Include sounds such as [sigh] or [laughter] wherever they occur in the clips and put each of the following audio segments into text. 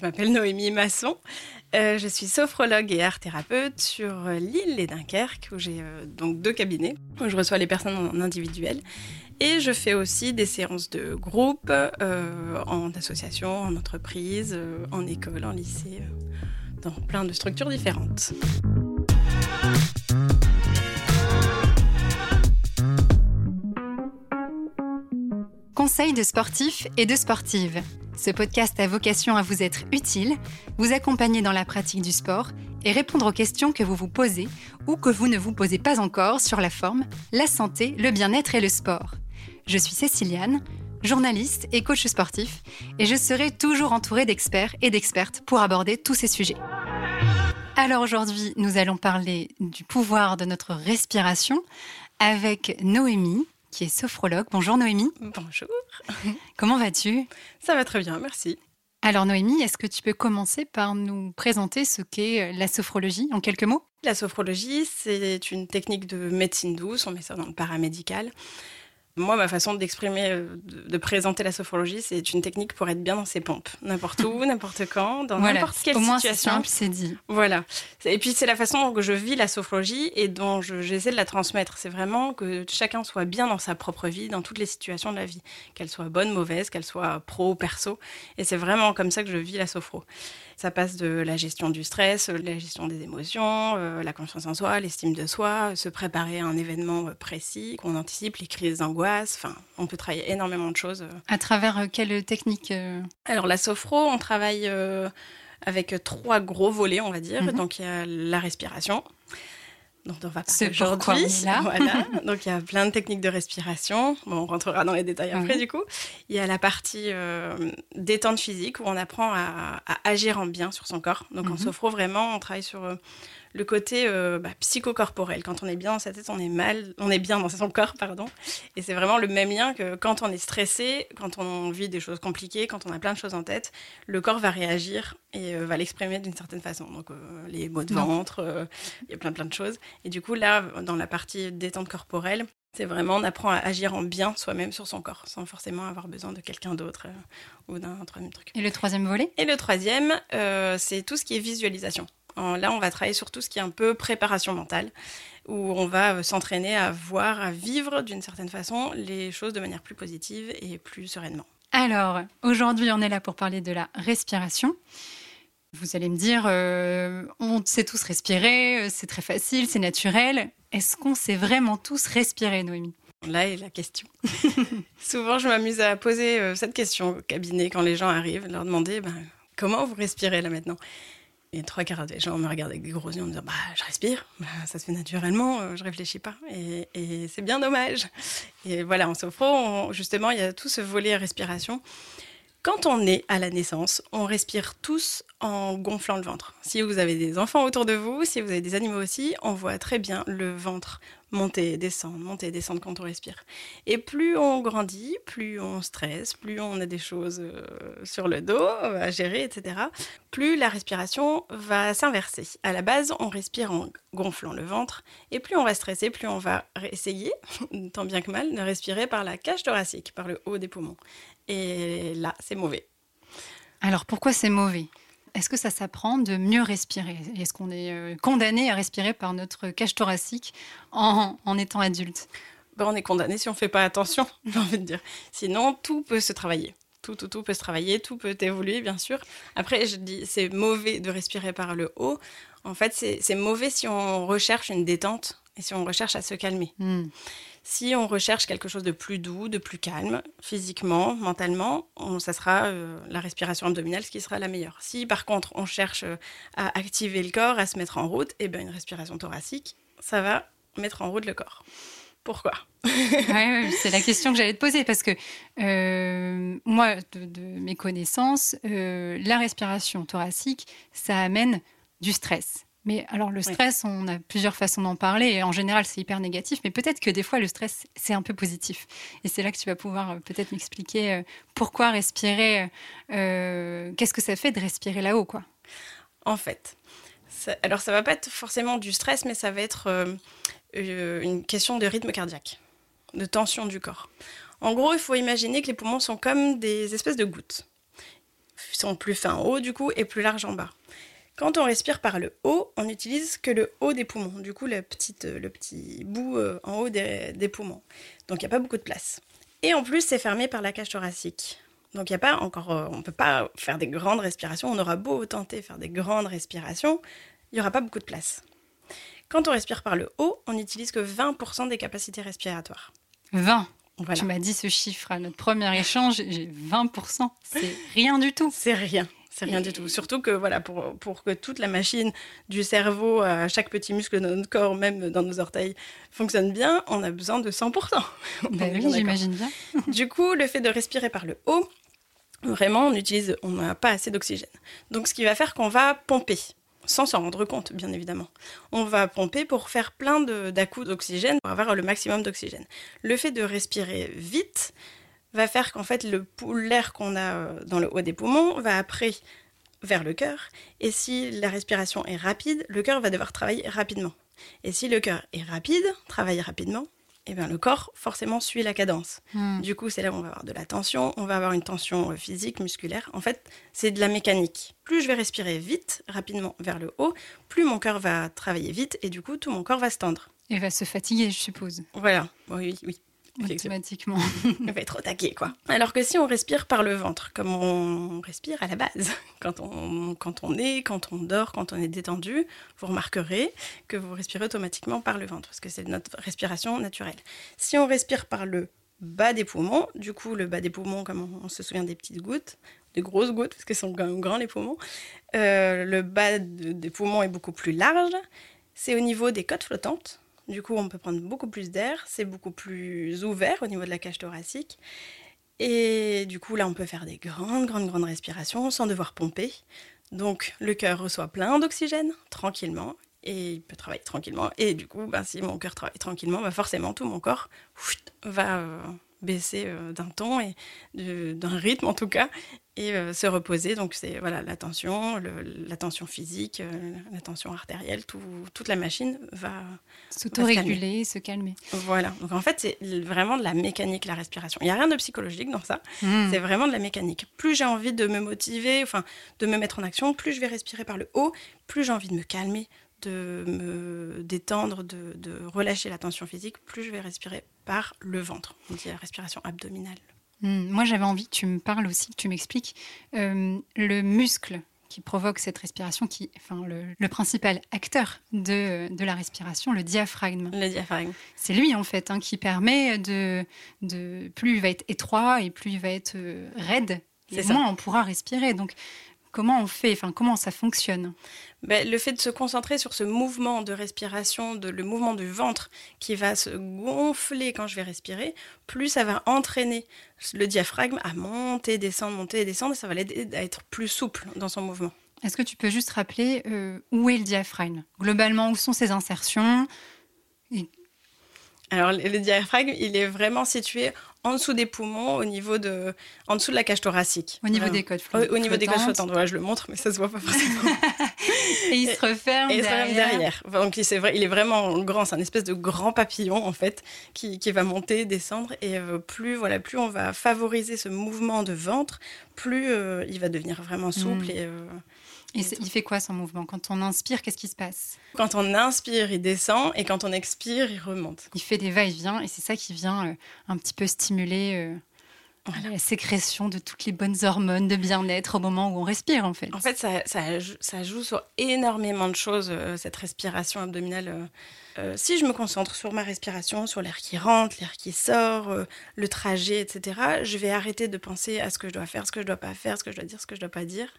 Je m'appelle Noémie Masson. Euh, je suis sophrologue et art thérapeute sur l'île et Dunkerque, où j'ai euh, donc deux cabinets, où je reçois les personnes en individuel. Et je fais aussi des séances de groupe, euh, en association, en entreprise, en école, en lycée, dans plein de structures différentes. Conseils de sportifs et de sportives. Ce podcast a vocation à vous être utile, vous accompagner dans la pratique du sport et répondre aux questions que vous vous posez ou que vous ne vous posez pas encore sur la forme, la santé, le bien-être et le sport. Je suis Céciliane, journaliste et coach sportif, et je serai toujours entourée d'experts et d'expertes pour aborder tous ces sujets. Alors aujourd'hui, nous allons parler du pouvoir de notre respiration avec Noémie, qui est sophrologue. Bonjour Noémie. Bonjour. [laughs] Comment vas-tu? Ça va très bien, merci. Alors Noémie, est-ce que tu peux commencer par nous présenter ce qu'est la sophrologie en quelques mots? La sophrologie, c'est une technique de médecine douce, on met ça dans le paramédical. Moi, ma façon d'exprimer, euh, de, présenter la sophrologie, c'est une technique pour être bien dans ses pompes, n'importe où, [laughs] n'importe quand, dans n'importe quelle au moins situation. simple, c'est dit. Voilà. Et puis c'est la façon dont je vis la sophrologie et dont j'essaie de la transmettre. C'est vraiment que chacun soit bien dans sa propre vie, dans toutes les situations de la vie, qu'elle soit bonne, mauvaise, qu'elle soit pro ou perso. Et c'est vraiment comme ça que je vis la sophro. Ça passe de la gestion du stress, la gestion des émotions, euh, la confiance en soi, l'estime de soi, se préparer à un événement précis, qu'on anticipe les crises d'angoisse. Enfin, on peut travailler énormément de choses. À travers euh, quelle technique euh Alors, la sophro, on travaille avec trois gros volets, on va dire. Mhm. Donc, il y a la respiration dont on va parler aujourd'hui. [laughs] Voilà. Donc il y a plein de techniques de respiration. Bon, on rentrera dans les détails après du coup. Il y a la partie euh, détente physique où on apprend à, agir en bien sur son corps. Donc en mhm. sophro vraiment, on travaille sur euh, le côté euh, bah, psychocorporel. Quand on est bien dans sa tête, on est mal, on est bien dans son corps, pardon. Et c'est vraiment le même lien que quand on est stressé, quand on vit des choses compliquées, quand on a plein de choses en tête, le corps va réagir et euh, va l'exprimer d'une certaine façon. Donc euh, les maux de ventre, il y a plein plein de choses. Et du coup là, dans la partie détente corporelle, c'est vraiment on apprend à agir en bien soi-même sur son corps, sans forcément avoir besoin de quelqu'un d'autre ou d'un troisième truc. Et le troisième volet? Et le troisième, c'est tout ce qui est visualisation. Là, on va travailler sur tout ce qui est un peu préparation mentale, où on va euh, s'entraîner à voir, à vivre d'une certaine façon les choses de manière plus positive et plus sereinement. Alors, aujourd'hui, on est là pour parler de la respiration. Vous allez me dire, euh, on sait tous respirer, euh, c'est très facile, c'est naturel. Est-ce qu'on sait vraiment tous respirer, Noémie? Là est la question. [laughs] Souvent, je m'amuse à poser cette question au cabinet quand les gens arrivent, leur demander ben, comment vous respirez là maintenant? Et trois quarts des gens me regardent avec des gros yeux en me disant bah je respire, [laughs] ça se fait naturellement, euh, je réfléchis pas et, et c'est bien dommage. Et voilà en sophro, justement il y a tout ce volet respiration. Quand on est à la naissance, on respire tous en gonflant le ventre. Si vous avez des enfants autour de vous, si vous avez des animaux aussi, on voit très bien le ventre monter descendre, monter descendre quand on respire. Et plus on grandit, plus on stresse, plus on a des choses euh, sur le dos à gérer, etc., plus la respiration va s'inverser. À la base, on respire en gonflant le ventre, et plus on va stresser, plus on va essayer, [laughs] tant bien que mal, de respirer par la cage thoracique, par le haut des poumons. Et là, c'est mauvais. Alors pourquoi c'est mauvais? Est-ce que ça s'apprend de mieux respirer? Est-ce qu'on est euh, condamné à respirer par notre cage thoracique en, étant adulte? Ben, On est condamné si on ne fait pas attention, [laughs] j'ai envie de dire. Sinon, tout peut se travailler. Tout, tout, tout peut se travailler, tout peut évoluer, bien sûr. Après, je dis, c'est mauvais de respirer par le haut. En fait, c'est mauvais si on recherche une détente et si on recherche à se calmer. Hmm. Si on recherche quelque chose de plus doux, de plus calme, physiquement, mentalement, ça sera euh, la respiration abdominale ce qui sera la meilleure. Si par contre on cherche euh, à activer le corps, à se mettre en route, et eh bien une respiration thoracique, ça va mettre en route le corps. Pourquoi? [laughs] C'est la question que j'allais te poser parce que euh, moi, de, mes connaissances, la respiration thoracique, ça amène du stress. Mais alors le stress, on a plusieurs façons d'en parler et en général c'est hyper négatif, mais peut-être que des fois le stress c'est un peu positif. Et c'est là que tu vas pouvoir euh, peut-être m'expliquer euh, pourquoi respirer, euh, qu'est-ce que ça fait de respirer là-haut quoi? En fait, alors ça va pas être forcément du stress, mais ça va être une question de rythme cardiaque, de tension du corps. En gros, il faut imaginer que les poumons sont comme des espèces de gouttes sont plus fins en haut du coup et plus larges en bas. Quand on respire par le haut, on n'utilise que le haut des poumons, du coup le petit, le petit bout en haut des, des poumons. Donc il n'y a pas beaucoup de place. Et en plus, c'est fermé par la cage thoracique. Donc il y a pas encore, euh, on peut pas faire des grandes respirations. On aura beau tenter faire des grandes respirations, il y aura pas beaucoup de place. Quand on respire par le haut, on n'utilise que 20% des capacités respiratoires. 20 Tu m'as dit ce chiffre à notre premier échange, j'ai 20%. C'est rien du tout. C'est rien. C'est rien du tout. Surtout que voilà, pour, pour que toute la machine du cerveau à chaque petit muscle de notre corps, même dans nos orteils, fonctionne bien, on a besoin de 100%. [laughs] Ben oui, j'imagine bien. [laughs] du coup, le fait de respirer par le haut, vraiment, on utilise, on n'a pas assez d'oxygène. Donc, ce qui va faire qu'on va pomper, sans s'en rendre compte, bien évidemment. On va pomper pour faire plein d'à-coups d'oxygène, pour avoir le maximum d'oxygène. Le fait de respirer vite va faire qu'en fait, l'air qu'on a euh, dans le haut des poumons va après vers le cœur. Et si la respiration est rapide, le cœur va devoir travailler rapidement. Et si le cœur est rapide, travaille rapidement, eh bien, le corps forcément suit la cadence. Hmm. Du coup, c'est là où on va avoir de la tension, on va avoir une tension euh, physique, musculaire. En fait, c'est de la mécanique. Plus je vais respirer vite, rapidement vers le haut, plus mon cœur va travailler vite et du coup, tout mon corps va se tendre. Et va se fatiguer, je suppose. Voilà, oui, oui. Automatiquement. [laughs] on va être au taquet, quoi. Alors que si on respire par le ventre, comme on respire à la base, [laughs] quand on, quand on est, quand on dort, quand on est détendu, vous remarquerez que vous respirez automatiquement par le ventre, parce que c'est notre respiration naturelle. Si on respire par le bas des poumons, du coup, le bas des poumons, comme on, se souvient des petites gouttes, des grosses gouttes, parce qu'ils sont quand même grands les poumons, euh, le bas des poumons est beaucoup plus large. C'est au niveau des côtes flottantes, du coup, on peut prendre beaucoup plus d'air, c'est beaucoup plus ouvert au niveau de la cage thoracique. Et du coup, là, on peut faire des grandes, grandes, grandes respirations sans devoir pomper. Donc, le cœur reçoit plein d'oxygène tranquillement et il peut travailler tranquillement. Et du coup, ben, si mon cœur travaille tranquillement, ben, forcément, tout mon corps va euh, baisser euh, d'un ton et d'un rythme en tout cas et euh, se reposer. Donc c'est voilà la tension, la tension physique, euh, la tension artérielle, toute la machine va s'autoréguler, se, se calmer. Voilà. Donc en fait c'est vraiment de la mécanique la respiration. Il n'y a rien de psychologique dans ça. Hmm. C'est vraiment de la mécanique. Plus j'ai envie de me motiver, enfin de me mettre en action, plus je vais respirer par le haut, plus j'ai envie de me calmer, de me détendre, de, relâcher la tension physique, plus je vais respirer par le ventre. On dit la respiration abdominale. Hmm, moi, j'avais envie que tu me parles aussi, que tu m'expliques euh, le muscle qui provoque cette respiration, qui, enfin, le, principal acteur de, la respiration, le diaphragme. Le diaphragme. C'est lui, en fait, hein, qui permet de, de, Plus il va être étroit et plus il va être euh, raide, et moins on pourra respirer. Donc, Comment on fait Enfin, comment ça fonctionne ben, Le fait de se concentrer sur ce mouvement de respiration, de, le mouvement du ventre qui va se gonfler quand je vais respirer, plus ça va entraîner le diaphragme à monter, descendre, monter et descendre, et ça va l'aider à être plus souple dans son mouvement. Est-ce que tu peux juste rappeler euh, où est le diaphragme? Globalement, où sont ses insertions? Alors, le diaphragme, il est vraiment situé en dessous des poumons, au niveau de, en dessous de la cage thoracique. Au niveau des côtes flottantes. Au, niveau des côtes flottantes. je le montre, mais ça se voit pas forcément. [laughs] et il se referme et derrière. Il se referme derrière. Donc c'est vrai, il est vraiment grand. C'est un espèce de grand papillon en fait qui, qui va monter, descendre et euh, plus voilà, plus on va favoriser ce mouvement de ventre, plus euh, il va devenir vraiment souple mm. et euh, et il fait quoi son mouvement? Quand on inspire, qu'est-ce qui se passe? Quand on inspire, il descend et quand on expire, il remonte. Il fait des va-et-vient et c'est ça qui vient euh, un petit peu stimuler euh, la sécrétion de toutes les bonnes hormones de bien-être au moment où on respire en fait. En fait, ça, ça, joue sur énormément de choses, euh, cette respiration abdominale. si je me concentre sur ma respiration, sur l'air qui rentre, l'air qui sort, le trajet, etc., je vais arrêter de penser à ce que je dois faire, ce que je dois pas faire, ce que je dois dire, ce que je dois pas dire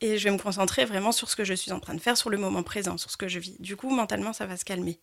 et je vais me concentrer vraiment sur ce que je suis en train de faire, sur le moment présent, sur ce que je vis. Du coup, mentalement, ça va se calmer.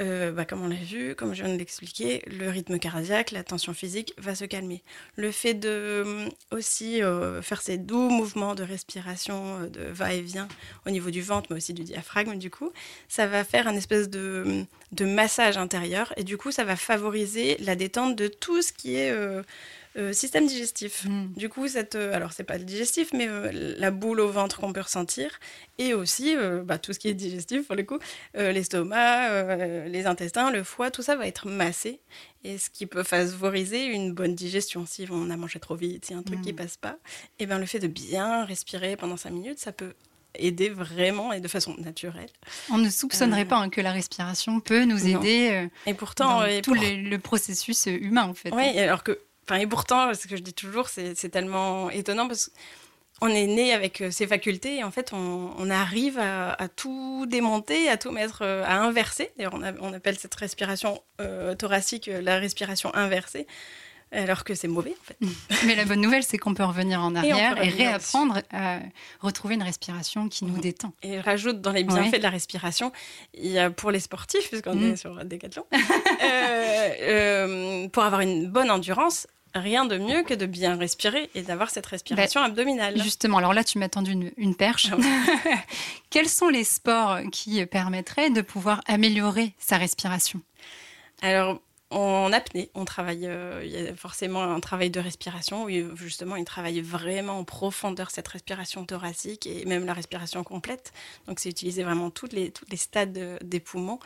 Euh, bah, comme on l'a vu, comme je viens de l'expliquer, le rythme cardiaque, la tension physique va se calmer. Le fait de euh, aussi euh, faire ces doux mouvements de respiration, de va-et-vient au niveau du ventre, mais aussi du diaphragme, du coup, ça va faire un espèce de, de massage intérieur et du coup, ça va favoriser la détente de tout ce qui est système digestif. Mm. Du coup, cette, euh, alors c'est pas le digestif, mais euh, la boule au ventre qu'on peut ressentir, et aussi euh, bah, tout ce qui est digestif pour le coup, euh, l'estomac, euh, les intestins, le foie, tout ça va être massé, et ce qui peut favoriser une bonne digestion. Si on a mangé trop vite, si un truc Mm. qui passe pas, et ben le fait de bien respirer pendant 5 minutes, ça peut aider vraiment et de façon naturelle. On ne soupçonnerait Euh. pas hein, que la respiration peut nous aider euh, Et pourtant, dans et tout pour- le, le processus euh, humain, en fait. Oui, alors que, enfin, et pourtant, ce que je dis toujours, c'est tellement étonnant parce qu'on est né avec euh, ces facultés et en fait, on, on arrive à, à tout démonter, à tout mettre, euh, à inverser. D'ailleurs, on, appelle cette respiration euh, thoracique la respiration inversée, alors que c'est mauvais en fait. [laughs] Mais la bonne nouvelle, c'est qu'on peut revenir en arrière et, réapprendre à retrouver une respiration qui nous Mhm. détend. Et je rajoute dans les bienfaits Ouais. de la respiration, il y a pour les sportifs, puisqu'on Mm. est sur Décathlon, [laughs] euh, euh, pour avoir une bonne endurance, rien de mieux que de bien respirer et d'avoir cette respiration abdominale. Justement, alors là, tu m'as tendu une, une perche. Ah [laughs] Quels sont les sports qui permettraient de pouvoir améliorer sa respiration? Alors, en apnée, on travaille, euh, il y a forcément un travail de respiration où justement il travaille vraiment en profondeur cette respiration thoracique et même la respiration complète. Donc, c'est utiliser vraiment toutes les, tous les stades de- des poumons.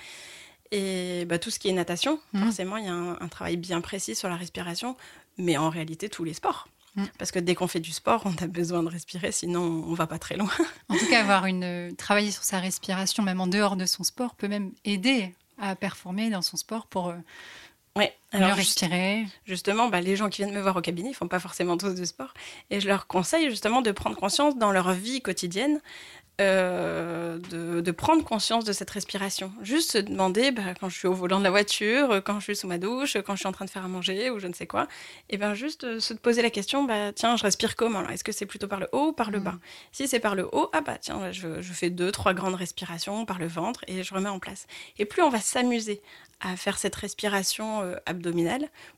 Et bah, tout ce qui est natation, Mhm. forcément, il y a un, un travail bien précis sur la respiration, mais en réalité, tous les sports. Mhm. Parce que dès qu'on fait du sport, on a besoin de respirer, sinon on va pas très loin. [laughs] En tout cas, avoir une euh, travailler sur sa respiration, même en dehors de son sport, peut même aider à performer dans son sport pour euh, Ouais. Alors, respirer. justement, bah, les gens qui viennent me voir au cabinet, ils font pas forcément tous de sport. Et je leur conseille justement de prendre conscience dans leur vie quotidienne, euh, de, de prendre conscience de cette respiration. Juste se demander, bah, quand je suis au volant de la voiture, quand je suis sous ma douche, quand je suis en train de faire à manger ou je ne sais quoi, et ben juste euh, se poser la question, bah, tiens, je respire comment Est-ce que c'est plutôt par le haut ou par le Mhm. bas? Si c'est par le haut, ah bah tiens, je, je fais deux, trois grandes respirations par le ventre et je remets en place. Et plus on va s'amuser à faire cette respiration euh, abdominale,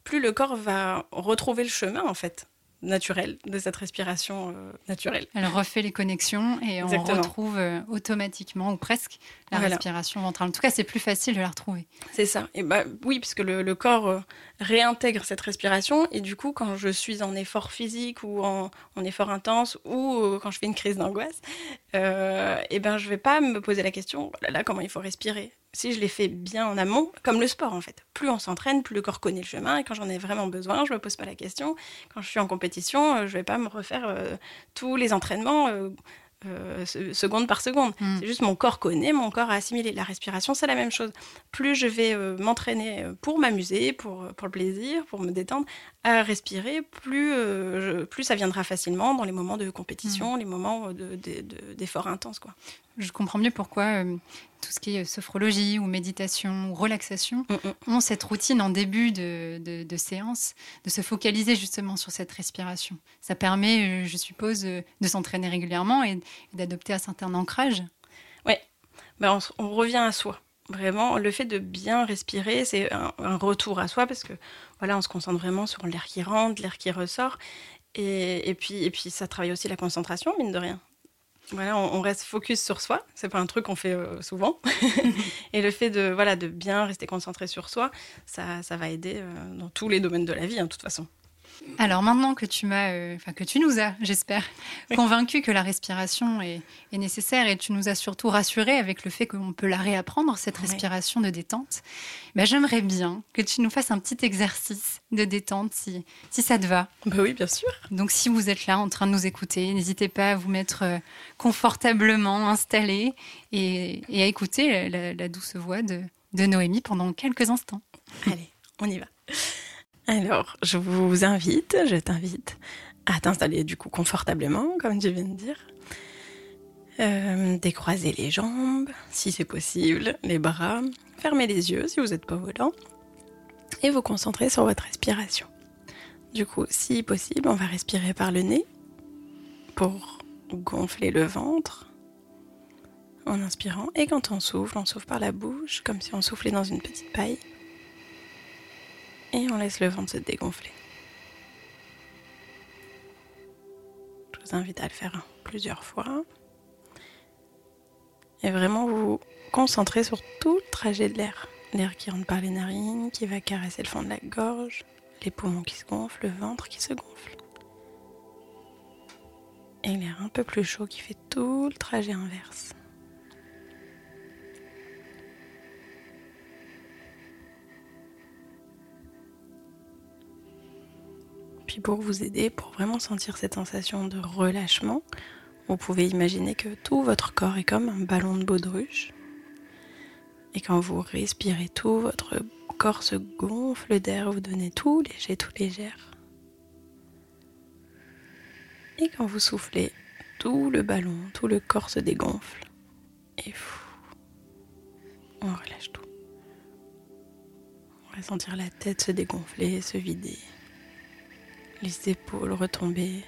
plus le corps va retrouver le chemin en fait naturel de cette respiration euh, naturelle. Elle refait les connexions et on Exactement. retrouve euh, automatiquement ou presque la Voilà. respiration ventrale. En tout cas, c'est plus facile de la retrouver. C'est ça. Et bah oui, puisque le, le corps euh, réintègre cette respiration et du coup, quand je suis en effort physique ou en, en effort intense ou quand je fais une crise d'angoisse, et ben je vais pas me poser la question oh là là comment il faut respirer? Si je l'ai fait bien en amont, comme le sport en fait. Plus on s'entraîne, plus le corps connaît le chemin et quand j'en ai vraiment besoin, je me pose pas la question. Quand je suis en compétition, euh, je vais pas me refaire euh, tous les entraînements. euh, euh, se- seconde par seconde. Mm. C'est juste mon corps connaît, mon corps a assimilé. La respiration, c'est la même chose. Plus je vais euh, m'entraîner pour m'amuser, pour, pour le plaisir, pour me détendre, à respirer, plus, euh, je- plus ça viendra facilement dans les moments de compétition, les moments de- de- de- d'efforts intenses. Quoi. Je comprends mieux pourquoi tout ce qui est sophrologie ou méditation ou relaxation Mm, mm. ont cette routine en début de, de- de séance de se focaliser justement sur cette respiration. Ça permet, euh, je suppose, euh, de s'entraîner régulièrement et, et d'adopter un certain ancrage. Ben, on, s- on revient à soi. Vraiment, le fait de bien respirer, c'est un, un retour à soi parce que voilà, on se concentre vraiment sur l'air qui rentre, l'air qui ressort. Et, et puis, et puis, ça travaille aussi la concentration, mine de rien. Voilà, on, on reste focus sur soi. C'est pas un truc qu'on fait euh, souvent. [laughs] [laughs] et le fait de voilà de bien rester concentré sur soi, ça, ça va aider euh, dans tous les domaines de la vie, hein, de toute façon. Alors maintenant que tu m'as, euh, que tu nous as, j'espère, convaincu que la respiration est, est nécessaire et tu nous as surtout rassuré avec le fait qu'on peut la réapprendre cette Ouais. respiration de détente, ben, j'aimerais bien que tu nous fasses un petit exercice de détente si, si ça te va. Bah oui, bien sûr. Donc si vous êtes là en train de nous écouter, n'hésitez pas à vous mettre euh, confortablement installé et, et à écouter la, la douce voix de, de Noémie pendant quelques instants. Allez, on y va. Alors, je vous invite, je t'invite à t'installer du coup confortablement, comme tu viens de dire. Euh, décroiser les jambes, si c'est possible, les bras. Fermez les yeux si vous n'êtes pas volant. Et vous concentrer sur votre respiration. Du coup, si possible, on va respirer par le nez pour gonfler le ventre en inspirant. Et quand on souffle, on souffle par la bouche, comme si on soufflait dans une petite paille. Et on laisse le ventre se dégonfler. Je vous invite à le faire plusieurs fois. Et vraiment vous concentrer sur tout le trajet de l'air. L'air qui rentre par les narines, qui va caresser le fond de la gorge, les poumons qui se gonflent, le ventre qui se gonfle. Et l'air un peu plus chaud qui fait tout le trajet inverse. Pour vous aider, pour vraiment sentir cette sensation de relâchement, vous pouvez imaginer que tout votre corps est comme un ballon de baudruche. Et quand vous respirez tout, votre corps se gonfle d'air, vous donnez tout léger, tout légère. Et quand vous soufflez, tout le ballon, tout le corps se dégonfle. Et on relâche tout. On va sentir la tête se dégonfler, se vider. Les épaules retomber.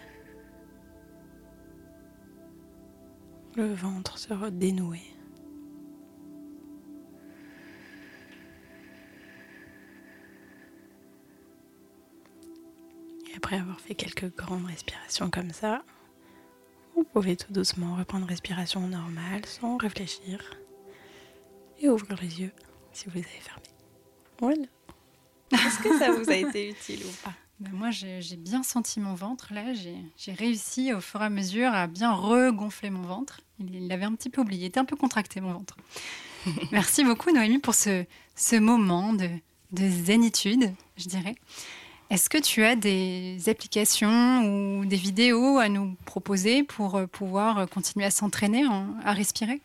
Le ventre se dénouer. Et après avoir fait quelques grandes respirations comme ça, vous pouvez tout doucement reprendre respiration normale sans réfléchir et ouvrir les yeux si vous les avez fermés. Voilà. Est-ce que ça vous a été [laughs] utile ou pas? Ben, moi, j'ai bien senti mon ventre. Là, j'ai réussi au fur et à mesure à bien regonfler mon ventre. Il l'avait un petit peu oublié. Il était un peu contracté, mon ventre. [laughs] Merci beaucoup, Noémie, pour ce, ce moment de, de zénitude, je dirais. Est-ce que tu as des applications ou des vidéos à nous proposer pour euh, pouvoir continuer à s'entraîner à respirer?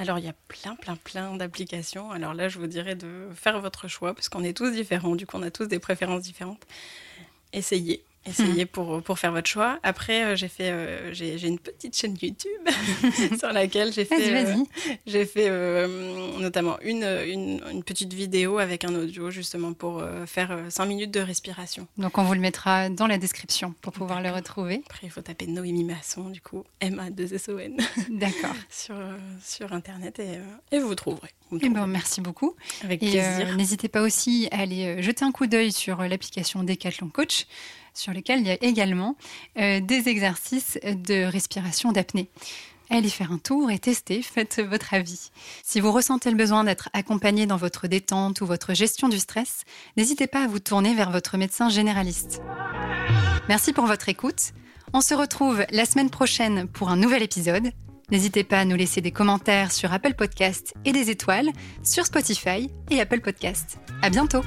Alors, il y a plein, plein, plein d'applications. Alors là, je vous dirais de faire votre choix, parce qu'on est tous différents, du coup, on a tous des préférences différentes. Essayez. Essayez hmm. pour, pour faire votre choix. Après, euh, j'ai fait, euh, j'ai, une petite chaîne YouTube [laughs] sur laquelle j'ai fait, euh, j'ai fait notamment une, une, une, petite vidéo avec un audio justement pour faire 5 minutes de respiration. Donc on vous le mettra dans la description pour pouvoir le retrouver. Après, il faut taper Noémie Masson, du coup, M-A-2-S-O-N. [laughs] D'accord. [laughs] sur, sur Internet et, et vous trouverez. Vous eh ben, merci beaucoup. Avec plaisir. n'hésitez pas aussi à aller jeter un coup d'œil sur l'application Decathlon Coach sur lesquels il y a également euh, des exercices de respiration d'apnée. Allez faire un tour et tester, [laughs] faites votre avis. Si vous ressentez le besoin d'être accompagné dans votre détente ou votre gestion du stress, n'hésitez pas à vous tourner vers votre médecin généraliste. Merci pour votre écoute. On se retrouve la semaine prochaine pour un nouvel épisode. N'hésitez pas à nous laisser des commentaires sur Apple Podcast et des étoiles sur Spotify et Apple Podcast. À bientôt!